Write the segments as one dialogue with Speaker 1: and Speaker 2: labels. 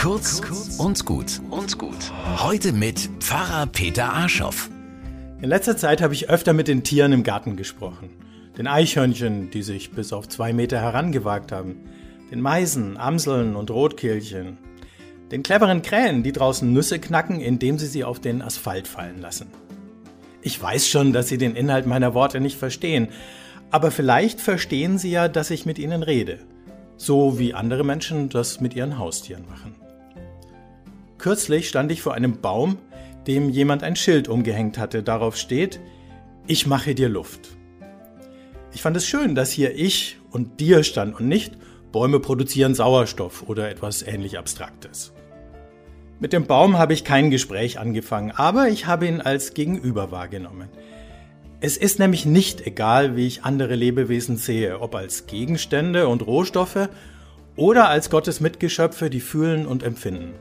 Speaker 1: Kurz und gut und gut. Heute mit Pfarrer Peter Arschoff.
Speaker 2: In letzter Zeit habe ich öfter mit den Tieren im Garten gesprochen. Den Eichhörnchen, die sich bis auf zwei Meter herangewagt haben. Den Meisen, Amseln und Rotkehlchen. Den cleveren Krähen, die draußen Nüsse knacken, indem sie sie auf den Asphalt fallen lassen. Ich weiß schon, dass Sie den Inhalt meiner Worte nicht verstehen, aber vielleicht verstehen Sie ja, dass ich mit Ihnen rede so wie andere Menschen das mit ihren Haustieren machen. Kürzlich stand ich vor einem Baum, dem jemand ein Schild umgehängt hatte. Darauf steht, ich mache dir Luft. Ich fand es schön, dass hier ich und dir stand und nicht Bäume produzieren Sauerstoff oder etwas ähnlich Abstraktes. Mit dem Baum habe ich kein Gespräch angefangen, aber ich habe ihn als Gegenüber wahrgenommen. Es ist nämlich nicht egal, wie ich andere Lebewesen sehe, ob als Gegenstände und Rohstoffe oder als Gottes Mitgeschöpfe, die fühlen und empfinden.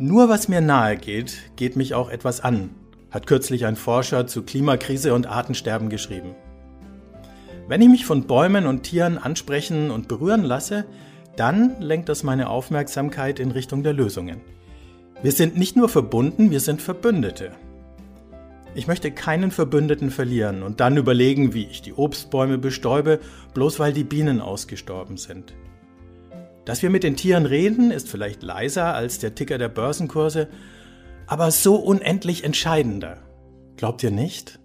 Speaker 2: Nur was mir nahe geht, geht mich auch etwas an, hat kürzlich ein Forscher zu Klimakrise und Artensterben geschrieben. Wenn ich mich von Bäumen und Tieren ansprechen und berühren lasse, dann lenkt das meine Aufmerksamkeit in Richtung der Lösungen. Wir sind nicht nur verbunden, wir sind Verbündete. Ich möchte keinen Verbündeten verlieren und dann überlegen, wie ich die Obstbäume bestäube, bloß weil die Bienen ausgestorben sind. Dass wir mit den Tieren reden, ist vielleicht leiser als der Ticker der Börsenkurse, aber so unendlich entscheidender. Glaubt ihr nicht?